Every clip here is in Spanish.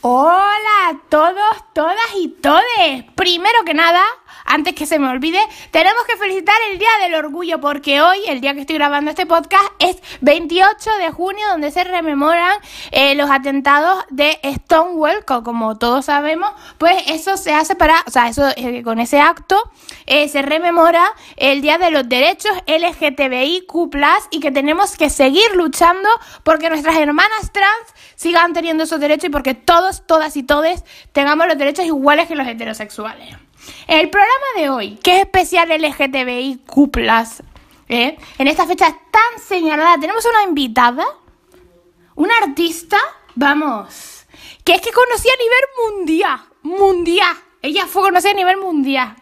Hola a todos, todas y todes. Primero que nada, antes que se me olvide, tenemos que felicitar el Día del Orgullo porque hoy, el día que estoy grabando este podcast, es 28 de junio donde se rememoran eh, los atentados de Stonewall, como todos sabemos, pues eso se hace para, o sea, eso eh, con ese acto eh, se rememora el Día de los Derechos LGTBIQ+, y que tenemos que seguir luchando porque nuestras hermanas trans sigan teniendo esos derechos y porque todos, todas y todes tengamos los derechos iguales que los heterosexuales. El programa de hoy, que es especial LGTBIQ, ¿eh? en esta fecha tan señalada, tenemos una invitada, una artista, vamos, que es que conocía a nivel mundial, mundial. Ella fue conocida a nivel mundial.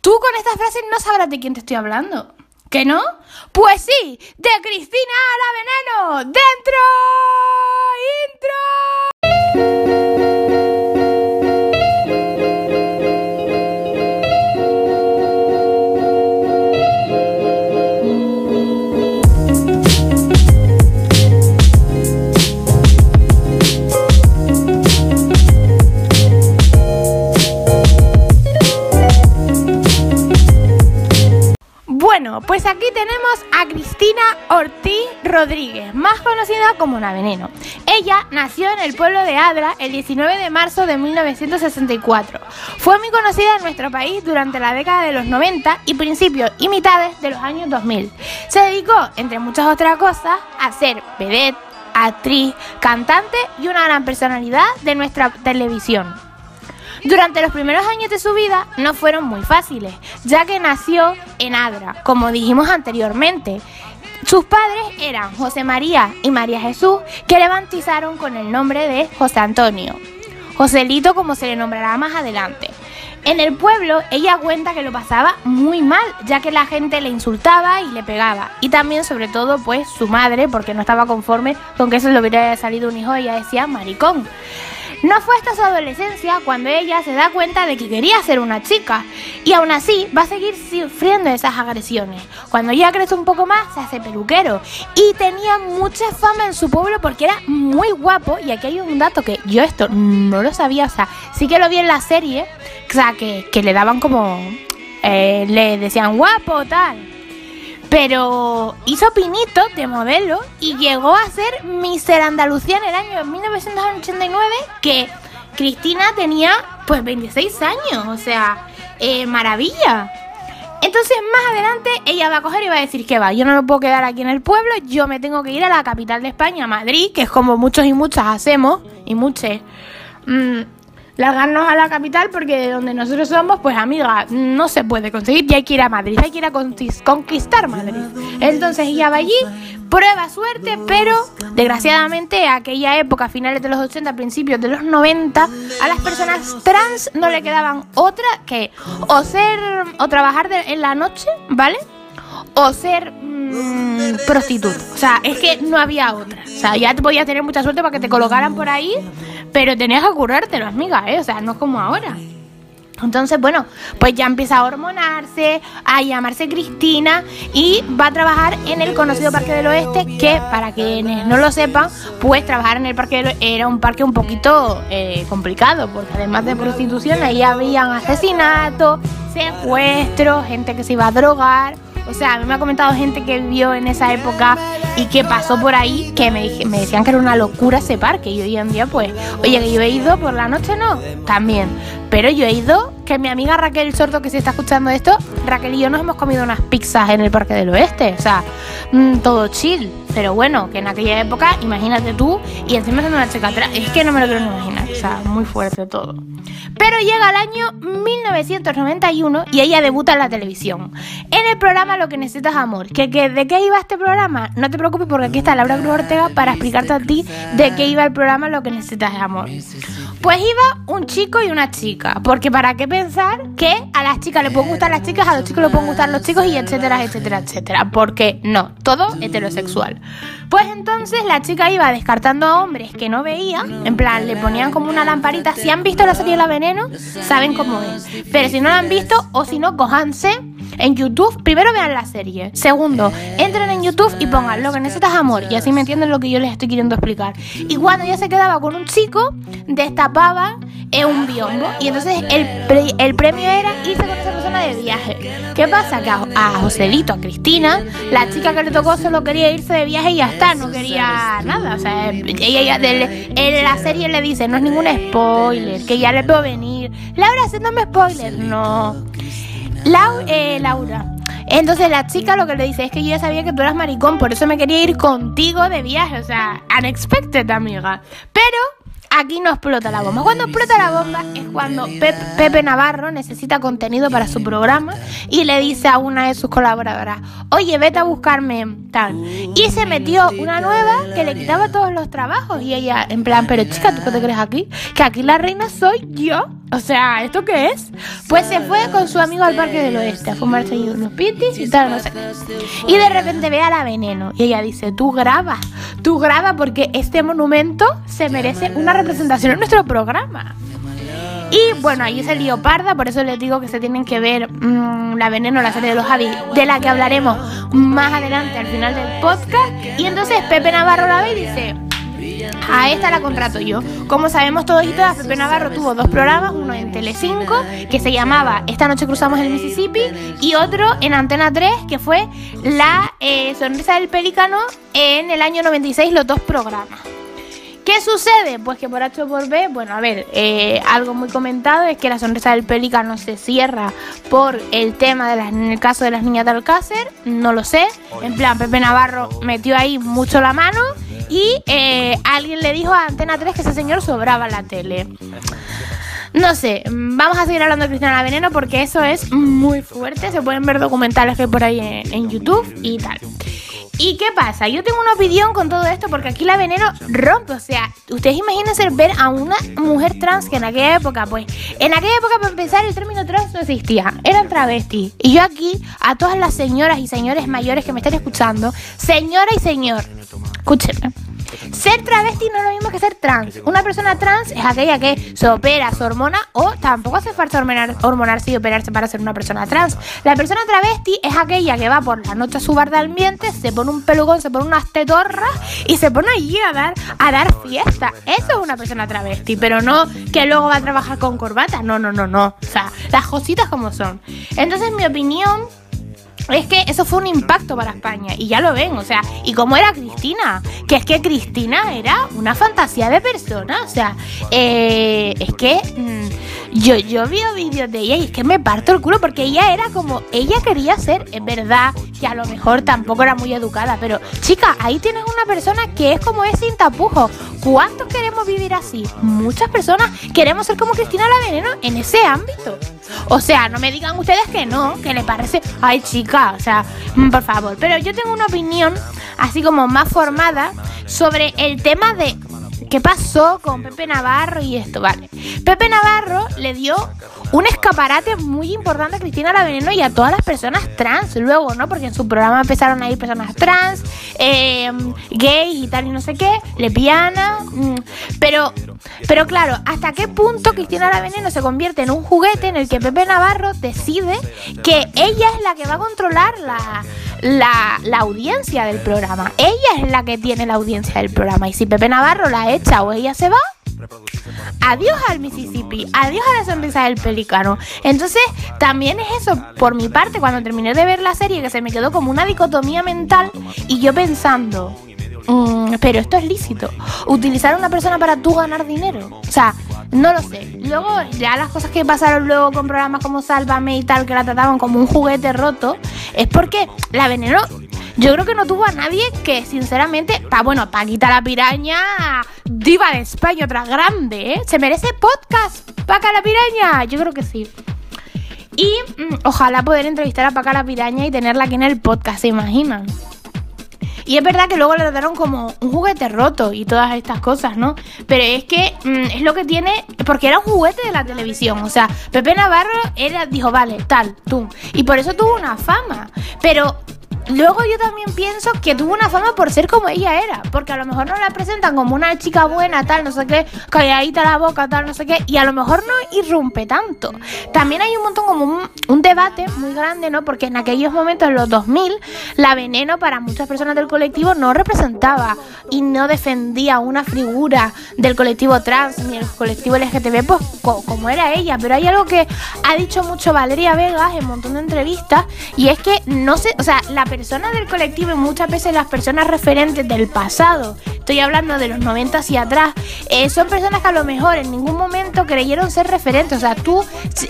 Tú con estas frases no sabrás de quién te estoy hablando. ¿Que no? Pues sí, de Cristina la Veneno. ¡Dentro! ¡Intro! A Cristina Ortiz Rodríguez, más conocida como Una Veneno. Ella nació en el pueblo de Adra el 19 de marzo de 1964. Fue muy conocida en nuestro país durante la década de los 90 y principios y mitades de los años 2000. Se dedicó, entre muchas otras cosas, a ser vedette, actriz, cantante y una gran personalidad de nuestra televisión. Durante los primeros años de su vida no fueron muy fáciles, ya que nació en Adra, como dijimos anteriormente. Sus padres eran José María y María Jesús, que le bautizaron con el nombre de José Antonio. Joselito como se le nombrará más adelante. En el pueblo ella cuenta que lo pasaba muy mal, ya que la gente le insultaba y le pegaba. Y también sobre todo pues su madre, porque no estaba conforme con que eso le hubiera salido un hijo, ella decía maricón. No fue hasta su adolescencia cuando ella se da cuenta de que quería ser una chica. Y aún así va a seguir sufriendo esas agresiones. Cuando ya crece un poco más se hace peluquero. Y tenía mucha fama en su pueblo porque era muy guapo. Y aquí hay un dato que yo esto no lo sabía, o sea, sí que lo vi en la serie, o sea, que, le daban como, eh, le decían guapo tal. Pero hizo pinitos de modelo y llegó a ser Mister Andalucía en el año 1989, que Cristina tenía pues 26 años, o sea, eh, maravilla. Entonces más adelante ella va a coger y va a decir que va, yo no me puedo quedar aquí en el pueblo, yo me tengo que ir a la capital de España, Madrid, que es como muchos y muchas hacemos, y muchos, mm, largarnos a la capital porque de donde nosotros somos, pues amiga, no se puede conseguir y hay que ir a Madrid, hay que ir a conquistar Madrid. Entonces ella va allí, prueba suerte, pero desgraciadamente aquella época, finales de los 80, principios de los 90, a las personas trans no le quedaban otra que o ser o trabajar en la noche, ¿vale? O ser mmm, prostituta. O sea, es que no había otra. O sea, ya te podías tener mucha suerte para que te colocaran por ahí pero tenías que currártelo, amiga, ¿eh? O sea, no es como ahora. Entonces, bueno, pues ya empieza a hormonarse, a llamarse Cristina y va a trabajar en el conocido Parque del Oeste, que para quienes no lo sepan, pues trabajar en el Parque del Oeste era un parque un poquito eh, complicado, porque además de prostitución, ahí habían asesinatos, secuestros, gente que se iba a drogar. O sea, a mí me ha comentado gente que vivió en esa época y que pasó por ahí que me, me decían que era una locura ese parque. Y hoy en día, pues, oye, que yo he ido por la noche, no, también. Pero yo he ido, que mi amiga Raquel Sordo, que se está escuchando esto, Raquel y yo nos hemos comido unas pizzas en el Parque del Oeste. O sea, mm, todo chill. Pero bueno, que en aquella época, imagínate tú, y encima siendo una chica atrás, es que no me lo quiero imaginar. Muy fuerte todo. Pero llega el año 1991 y ella debuta en la televisión. En el programa Lo que necesitas amor. ¿Que, ¿De qué iba este programa? No te preocupes porque aquí está Laura Cruz Ortega para explicarte a ti de qué iba el programa Lo que necesitas amor. Pues iba un chico y una chica. Porque para qué pensar que a las chicas le pueden gustar las chicas, a los chicos le pueden gustar los chicos y etcétera, etcétera, etcétera. Porque no, todo heterosexual. Pues entonces la chica iba descartando a hombres que no veía. En plan, le ponían como una lamparita. Si han visto la serie La Veneno, saben cómo es. Pero si no la han visto, o si no, cojanse en YouTube, primero vean la serie. Segundo, entren en YouTube y pongan lo que necesitas amor. Y así me entienden lo que yo les estoy queriendo explicar. Y cuando ya se quedaba con un chico, destapaba eh, un biombo. Y entonces el, el premio era irse con esa persona de viaje. ¿Qué pasa? Que a, a Joselito, a Cristina, la chica que le tocó solo quería irse de viaje y ya está, no quería nada. O sea, ella, en la serie le dice, no es ningún spoiler, que ya le puedo venir. Laura, haciéndome spoiler. No. Eh, Laura. Entonces la chica lo que le dice es que yo ya sabía que tú eras maricón, por eso me quería ir contigo de viaje. O sea, unexpected, amiga. Pero aquí no explota la bomba. Cuando explota la bomba es cuando Pepe Navarro necesita contenido para su programa y le dice a una de sus colaboradoras, oye, vete a buscarme tal. Y se metió una nueva que le quitaba todos los trabajos y ella, en plan, pero chica, ¿tú qué te crees aquí? Que aquí la reina soy yo. O sea, ¿esto qué es? Pues se fue con su amigo al Parque del Oeste a fumarse unos pitis y tal, no sé. Y de repente ve a la veneno y ella dice, tú graba, tú graba porque este monumento se merece una representación en nuestro programa. Y bueno, ahí se lió parda, por eso les digo que se tienen que ver mm, La Veneno, la serie de los Javi, de la que hablaremos más adelante al final del podcast. Y entonces Pepe Navarro la ve y dice, a esta la contrato yo. Como sabemos todos y todas, Pepe Navarro tuvo dos programas, uno en Telecinco, que se llamaba Esta noche cruzamos el Mississippi, y otro en Antena 3, que fue La eh, Sonrisa del Pelícano en el año 96, los dos programas. ¿Qué sucede? Pues que por H o por B, bueno, a ver, eh, algo muy comentado es que la sonrisa del pelícano se cierra por el tema de las, en el caso de las niñas de Alcácer, no lo sé. En plan, Pepe Navarro metió ahí mucho la mano y eh, alguien le dijo a Antena 3 que ese señor sobraba la tele. No sé, vamos a seguir hablando de Cristina Veneno porque eso es muy fuerte. Se pueden ver documentales que hay por ahí en YouTube y tal. ¿Y qué pasa? Yo tengo una opinión con todo esto porque aquí la veneno rompe. O sea, ustedes imagínense ver a una mujer trans que en aquella época, pues, en aquella época para empezar el término trans no existía, eran travestis. Y yo aquí, a todas las señoras y señores mayores que me están escuchando, señora y señor, escúchenme. Ser travesti no es lo mismo que ser trans. Una persona trans es aquella que se opera, se hormona o tampoco hace falta hormonar, hormonarse y operarse para ser una persona trans. La persona travesti es aquella que va por la noche a su bar de ambiente, se pone un pelucón, se pone unas tetorras y se pone allí a dar, a dar fiesta. Eso es una persona travesti, pero no que luego va a trabajar con corbata. No, no, no, no. O sea, las cositas como son. Entonces, mi opinión es que eso fue un impacto para España y ya lo ven, o sea, y cómo era Cristina, que es que Cristina era una fantasía de persona, o sea, eh, es que mm, yo, yo vi vídeos de ella y es que me parto el culo porque ella era como, ella quería ser, es verdad que a lo mejor tampoco era muy educada, pero chica, ahí tienes una persona que es como es sin tapujos. ¿Cuántos queremos vivir así? Muchas personas queremos ser como Cristina la Veneno en ese ámbito. O sea, no me digan ustedes que no, que le parece, ay chica, o sea, mm, por favor. Pero yo tengo una opinión así como más formada sobre el tema de qué pasó con Pepe Navarro y esto, vale. Pepe Navarro le dio un escaparate muy importante a Cristina La Veneno y a todas las personas trans luego, ¿no? Porque en su programa empezaron a ir personas trans, eh, gays y tal y no sé qué, lesbiana, mm, pero, pero claro, ¿hasta qué punto Cristina La Veneno se convierte en un juguete en el que Pepe Navarro decide que ella es la que va a controlar la, la, la audiencia del programa? Ella es la que tiene la audiencia del programa y si Pepe Navarro la echa o ella se va, Adiós al Mississippi, adiós a la sonrisa del pelicano. Entonces, también es eso, por mi parte, cuando terminé de ver la serie, que se me quedó como una dicotomía mental y yo pensando, mm, pero esto es lícito, utilizar a una persona para tú ganar dinero. O sea, no lo sé. Luego, ya las cosas que pasaron luego con programas como Sálvame y tal, que la trataban como un juguete roto, es porque la veneno yo creo que no tuvo a nadie que, sinceramente, pa, bueno, Paquita la Piraña, diva de España, otra grande, ¿eh? ¿Se merece podcast, Paca la Piraña? Yo creo que sí. Y mm, ojalá poder entrevistar a Paca la Piraña y tenerla aquí en el podcast, ¿se imaginan? Y es verdad que luego le trataron como un juguete roto y todas estas cosas, ¿no? Pero es que mm, es lo que tiene, porque era un juguete de la televisión. O sea, Pepe Navarro era, dijo, vale, tal, tú. Y por eso tuvo una fama. Pero luego yo también pienso que tuvo una fama por ser como ella era. Porque a lo mejor no la presentan como una chica buena, tal, no sé qué, calladita la boca, tal, no sé qué. Y a lo mejor no irrumpe tanto. También hay un montón como un, un debate muy grande, ¿no? Porque en aquellos momentos, en los 2000, la veneno para muchas personas del colectivo no representaba y no defendía una figura del colectivo trans ni el colectivo LGTB, pues como era ella. Pero hay algo que ha dicho mucho Valeria Vegas en un montón de entrevistas y es que no sé, o sea, la persona del colectivo y muchas veces las personas referentes del pasado, estoy hablando de los 90 hacia atrás, eh, son personas que a lo mejor en ningún momento creyeron ser referentes. O sea, tú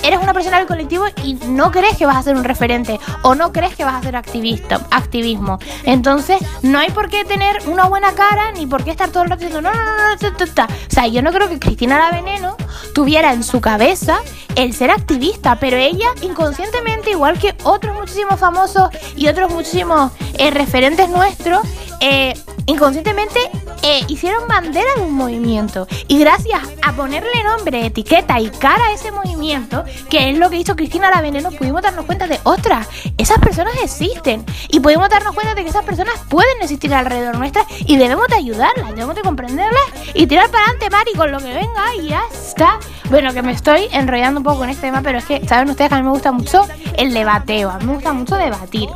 eres una persona del colectivo y no crees que vas a ser un referente o no crees que vas a ser activista, activismo. Entonces, no hay por qué tener una buena cara ni por qué estar todo el rato diciendo no, no, no, no, no, no. O sea, yo no creo que Cristina la Veneno tuviera en su cabeza el ser activista, pero ella inconscientemente, igual que otros muchísimos famosos y otros muchísimos eh, referentes nuestros, eh, inconscientemente eh, hicieron bandera de un movimiento. Y gracias a ponerle nombre, etiqueta y cara a ese movimiento, que es lo que hizo Cristina la Veneno, pudimos darnos cuenta de, otras, esas personas existen. Y pudimos darnos cuenta de que esas personas pueden existir alrededor nuestra y debemos de ayudarlas, debemos de comprenderlas y tirar para adelante, Mari, con lo que venga y ya está. Bueno, que me estoy enrollando un poco con este tema, pero es que, ¿saben ustedes que a mí me gusta mucho el debateo? A mí me gusta mucho debatir.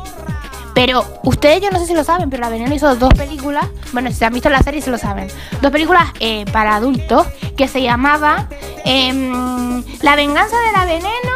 Pero ustedes yo no sé si lo saben, pero La Veneno hizo dos películas, bueno, si han visto la serie se lo saben, dos películas eh, para adultos que se llamaba em, La venganza de la Veneno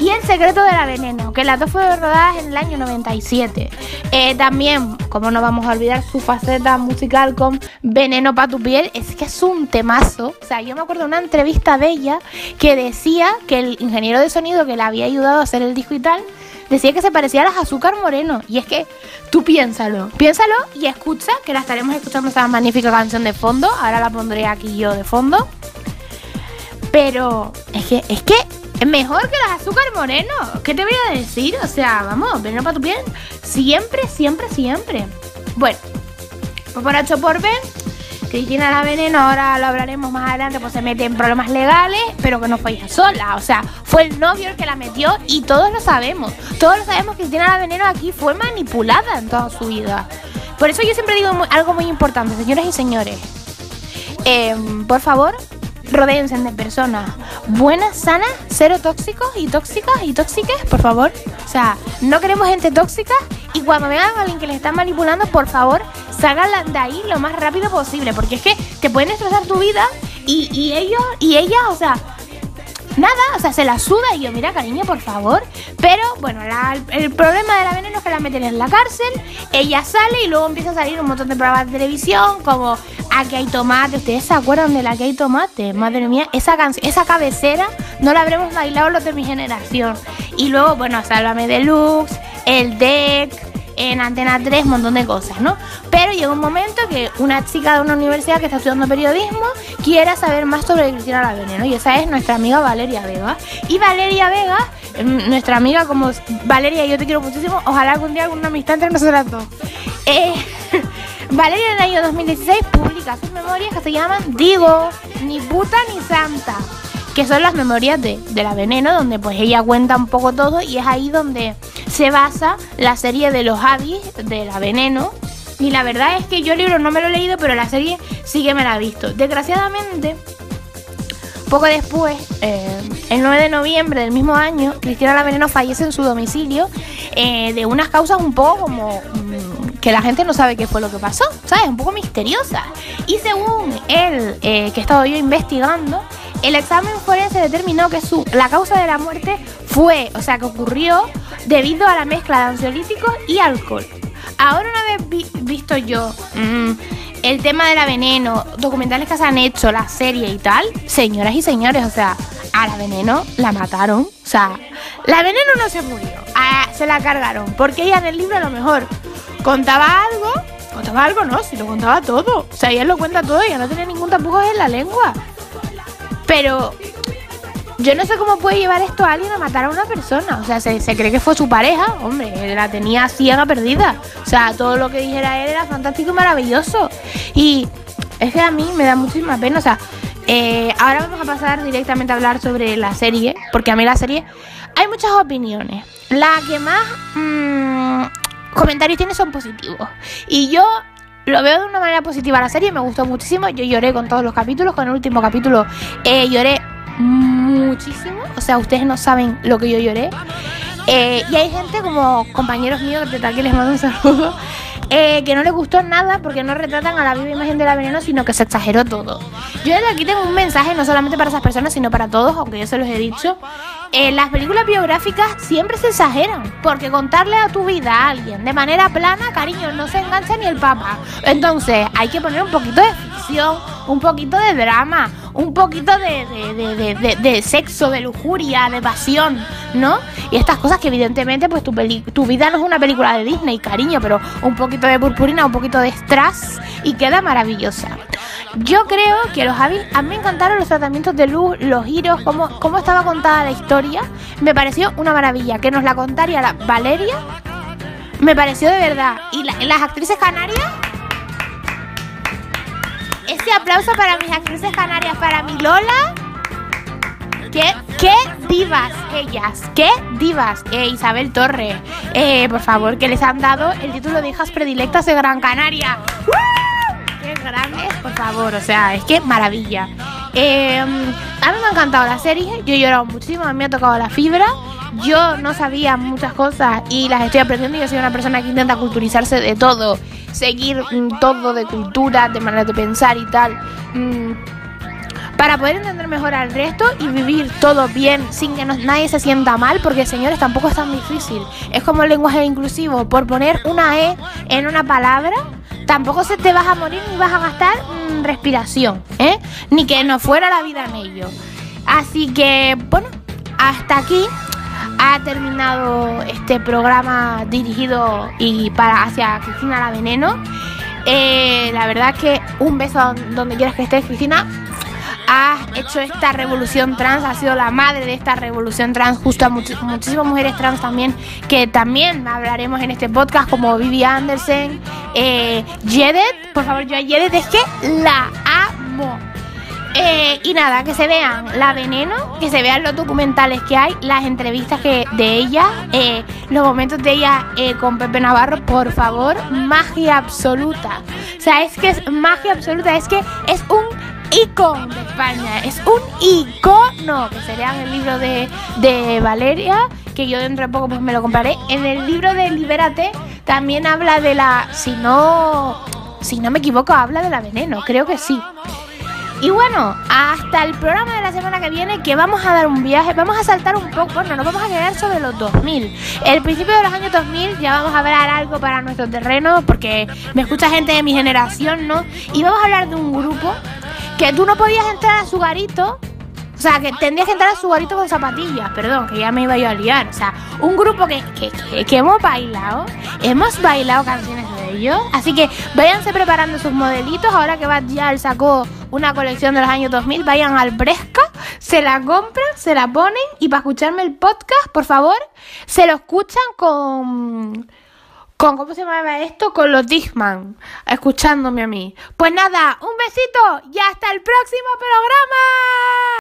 y El secreto de la veneno, que las dos fueron rodadas en el año 97. Eh, también, como no vamos a olvidar su faceta musical con Veneno para tu piel, es que es un temazo. O sea, yo me acuerdo de una entrevista de ella que decía que el ingeniero de sonido que le había ayudado a hacer el disco y tal, decía que se parecía a las azúcar moreno. Y es que tú piénsalo, piénsalo y escucha, que la estaremos escuchando esa magnífica canción de fondo. Ahora la pondré aquí yo de fondo. Pero es que, es que es mejor que las azúcar moreno. ¿Qué te voy a decir? O sea, vamos, veneno para tu piel. Siempre, siempre, siempre. Bueno, pues por H por Cristina la Veneno, ahora lo hablaremos más adelante, pues se mete en problemas legales, pero que no fue ella sola. O sea, fue el novio el que la metió y todos lo sabemos. Todos lo sabemos que Cristina la Veneno aquí fue manipulada en toda su vida. Por eso yo siempre digo algo muy importante, señoras y señores. Em, por favor, rodeense de personas buenas, sanas, cero tóxicos y tóxicas y tóxicas, por favor. O sea, no queremos gente tóxica y cuando vean a alguien que les está manipulando, por favor, ságanla de ahí lo más rápido posible, porque es que te pueden destrozar tu vida y, y ellos y ellas, o sea, nada, o sea, se la suda y yo, mira, cariño, por favor. Pero bueno, el problema de la veneno es que la meten en la cárcel, ella sale y luego empieza a salir un montón de programas de televisión como Aquí hay tomate. ¿Ustedes se acuerdan de la que hay tomate? Madre mía, esa esa cabecera no la habremos bailado los de mi generación. Y luego, bueno, Sálvame Deluxe, el deck en Antena 3, un montón de cosas, ¿no? Pero llega un momento que una chica de una universidad que está estudiando periodismo quiere saber más sobre Cristina La Veneno y esa es nuestra amiga Valeria Vega. Y Valeria Vega, mm, nuestra amiga como Valeria, yo te quiero muchísimo, ojalá algún día alguna amistad entre nosotras dos. Eh, Valeria en el año 2016 publica sus memorias que se llaman Digo, ni puta ni santa que son las memorias de, de, la veneno, donde pues ella cuenta un poco todo y es ahí donde se basa la serie de los Avis de la veneno. Y la verdad es que yo el libro no me lo he leído, pero la serie sí que me la he visto. Desgraciadamente, poco después, eh, el 9 de noviembre del mismo año, Cristina La Veneno fallece en su domicilio eh, de unas causas un poco como mm, que la gente no sabe qué fue lo que pasó, ¿sabes? Un poco misteriosa. Y según él, eh, que he estado yo investigando, el examen forense determinó que su, la causa de la muerte fue, o sea, que ocurrió debido a la mezcla de ansiolíticos y alcohol. Ahora una vez visto yo mm, el tema de la veneno, documentales que se han hecho, la serie y tal, señoras y señores, o sea, a la veneno la mataron. O sea, la veneno no se murió, se la cargaron, porque ella en el libro a lo mejor contaba algo, contaba algo no, si lo contaba todo. O sea, ella lo cuenta todo, ella no tenía ningún tapujo en la lengua. Pero yo no sé cómo puede llevar esto a alguien a matar a una persona. O sea, se, cree que fue su pareja. Hombre, la tenía ciega perdida. O sea, todo lo que dijera él era fantástico y maravilloso. Y es que a mí me da muchísima pena. O sea, eh, ahora vamos a pasar directamente a hablar sobre la serie. Porque a mí la serie hay muchas opiniones. La que más... Mmm, comentarios tiene son positivos. Y yo lo veo de una manera positiva la serie, me gustó muchísimo. Yo lloré con todos los capítulos, con el último capítulo eh, lloré muchísimo. O sea, ustedes no saben lo que yo lloré. Eh, y hay gente como compañeros míos, que aquí les mando un saludo, eh, que no les gustó nada porque no retratan a la viva imagen de la veneno, sino que se exageró todo. Yo desde aquí tengo un mensaje, no solamente para esas personas, sino para todos, aunque yo se los he dicho. Eh, las películas biográficas siempre se exageran, porque contarle a tu vida a alguien de manera plana, cariño, no se engancha ni el papa. Entonces, hay que poner un poquito de un poquito de drama, un poquito de, de, sexo, de lujuria, de pasión, ¿no? Y estas cosas que evidentemente pues tu, tu vida no es una película de Disney, cariño, pero un poquito de purpurina, un poquito de strass y queda maravillosa. Yo creo que los a mí me encantaron los tratamientos de luz, los giros, cómo, cómo estaba contada la historia. Me pareció una maravilla. Que nos la contaría la Valeria, me pareció de verdad. Y las actrices canarias ese aplauso para mis actrices canarias, para mi Lola. ¿Qué, qué divas ellas? ¿Qué divas? Eh, Isabel Torre, eh, por favor, que les han dado el título de hijas predilectas de Gran Canaria. ¡Qué grandes, por favor! O sea, es que maravilla. Eh, a mí me ha encantado la serie, yo he llorado muchísimo, a mí me ha tocado la fibra. Yo no sabía muchas cosas y las estoy aprendiendo. Yo soy una persona que intenta culturizarse de todo seguir mm, todo de cultura, de manera de pensar y tal. Mm, para poder entender mejor al resto y vivir todo bien sin que nadie se sienta mal, porque señores tampoco es tan difícil. Es como el lenguaje inclusivo, por poner una E en una palabra, tampoco se te vas a morir ni vas a gastar mm, respiración, ¿eh? Ni que no fuera la vida en ello. Así que, bueno, hasta aquí ha terminado este programa dirigido y para hacia Cristina la Veneno. Eh, la verdad que un beso donde quieras que estés, Cristina. Has hecho esta revolución trans, ha sido la madre de esta revolución trans, justo a muchísimas mujeres trans también, que también hablaremos en este podcast, como Vivi Anderson, eh, Jedet, por favor, yo a Jedet es que la amo. Eh, y nada, que se vean la veneno, que se vean los documentales que hay, las entrevistas que de ella, eh, los momentos de ella eh, con Pepe Navarro, por favor, magia absoluta. O sea, es que es magia absoluta, es que es un icono de España, es un icono. Que se vean el libro de, de Valeria, que yo dentro de poco pues me lo compraré. En el libro de Libérate también habla de la, si no, si no me equivoco, habla de la veneno, creo que sí. Y bueno, hasta el programa de la semana que viene que vamos a dar un viaje, vamos a saltar un poco, bueno, nos vamos a quedar sobre los 2000. El principio de los años 2000 ya vamos a hablar algo para nuestro terreno porque me escucha gente de mi generación, ¿no? Y vamos a hablar de un grupo que tú no podías entrar a su garito o sea, que tendrías que entrar a su garito con zapatillas, perdón, que ya me iba yo a liar. O sea, un grupo que, que, hemos bailado, hemos bailado canciones de ellos. Así que váyanse preparando sus modelitos. Ahora que ya sacó una colección de los años 2000, vayan al Bresca, se la compran, se la ponen y para escucharme el podcast, por favor, se lo escuchan con con, ¿cómo se llama esto? Con los Digman, escuchándome a mí. Pues nada, un besito y hasta el próximo programa.